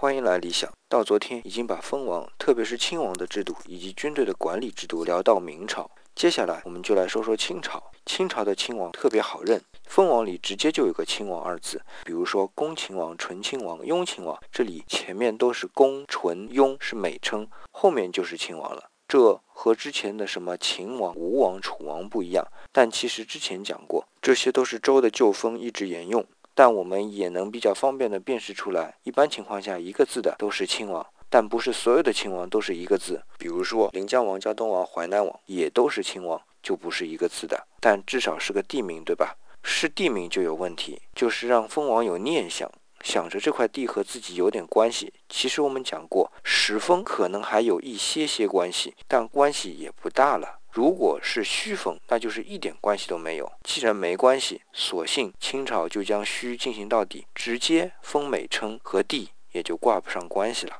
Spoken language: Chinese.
欢迎来理想。到昨天已经把封王，特别是亲王的制度以及军队的管理制度聊到明朝，接下来我们就来说说清朝。清朝的亲王特别好认，封王里直接就有个亲王二字，比如说恭亲王、纯亲王、雍亲王，这里前面都是恭、纯、雍是美称，后面就是亲王了。这和之前的什么秦王、吴王、楚王不一样，但其实之前讲过，这些都是周的旧封一直沿用。但我们也能比较方便的辨识出来，一般情况下一个字的都是亲王，但不是所有的亲王都是一个字。比如说临江王、胶东王、淮南王也都是亲王，就不是一个字的，但至少是个地名，对吧？是地名就有问题，就是让封王有念想，想着这块地和自己有点关系。其实我们讲过，始封可能还有一些些关系，但关系也不大了。如果是虚封，那就是一点关系都没有。既然没关系，索性清朝就将虚进行到底，直接封美称和帝也就挂不上关系了。